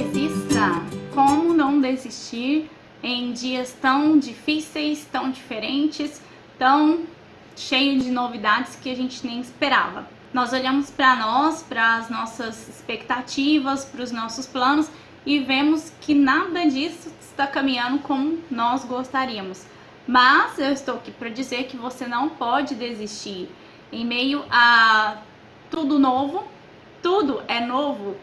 desista! Como não desistir em dias tão difíceis, tão diferentes, tão cheios de novidades que a gente nem esperava? Nós olhamos para nós, para as nossas expectativas, para os nossos planos e vemos que nada disso está caminhando como nós gostaríamos. Mas eu estou aqui para dizer que você não pode desistir. Em meio a tudo novo, tudo é novo,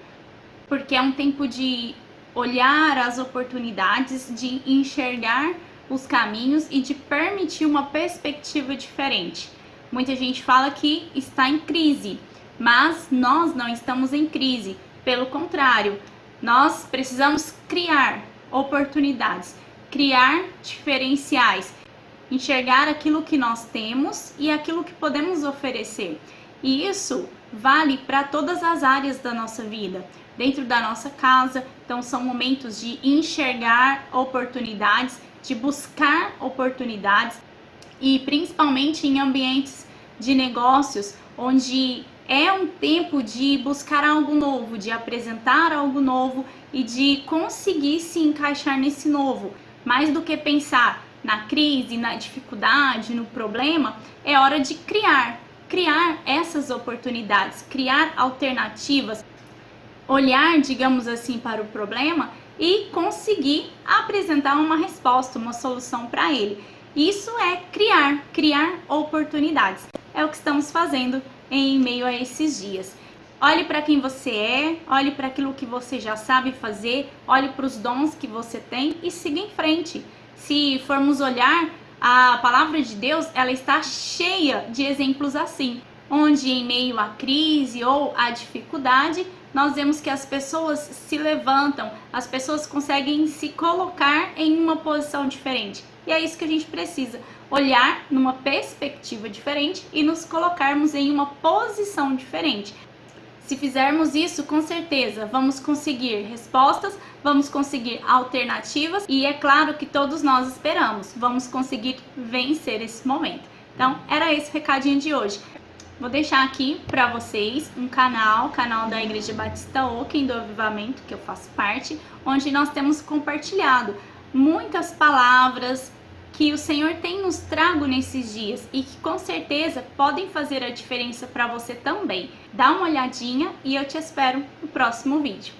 porque é um tempo de olhar as oportunidades, de enxergar os caminhos e de permitir uma perspectiva diferente. Muita gente fala que está em crise, mas nós não estamos em crise. Pelo contrário, nós precisamos criar oportunidades, criar diferenciais, enxergar aquilo que nós temos e aquilo que podemos oferecer. E isso vale para todas as áreas da nossa vida, dentro da nossa casa. Então, são momentos de enxergar oportunidades, de buscar oportunidades e principalmente em ambientes de negócios onde é um tempo de buscar algo novo, de apresentar algo novo e de conseguir se encaixar nesse novo. Mais do que pensar na crise, na dificuldade, no problema, é hora de criar, criar essas oportunidades, criar alternativas, olhar, digamos assim, para o problema e conseguir apresentar uma resposta, uma solução para ele. Isso é criar, criar oportunidades. É o que estamos fazendo em meio a esses dias. Olhe para quem você é, olhe para aquilo que você já sabe fazer, olhe para os dons que você tem e siga em frente. Se formos olhar a palavra de Deus, ela está cheia de exemplos assim, onde em meio à crise ou à dificuldade, nós vemos que as pessoas se levantam, as pessoas conseguem se colocar em uma posição diferente. E é isso que a gente precisa, olhar numa perspectiva diferente e nos colocarmos em uma posição diferente. Se fizermos isso, com certeza vamos conseguir respostas, vamos conseguir alternativas e é claro que todos nós esperamos, vamos conseguir vencer esse momento. Então, era esse recadinho de hoje. Vou deixar aqui para vocês um canal, canal da Igreja Batista Oaken do Avivamento, que eu faço parte, onde nós temos compartilhado muitas palavras, que o Senhor tem nos trago nesses dias e que com certeza podem fazer a diferença para você também. Dá uma olhadinha e eu te espero no próximo vídeo.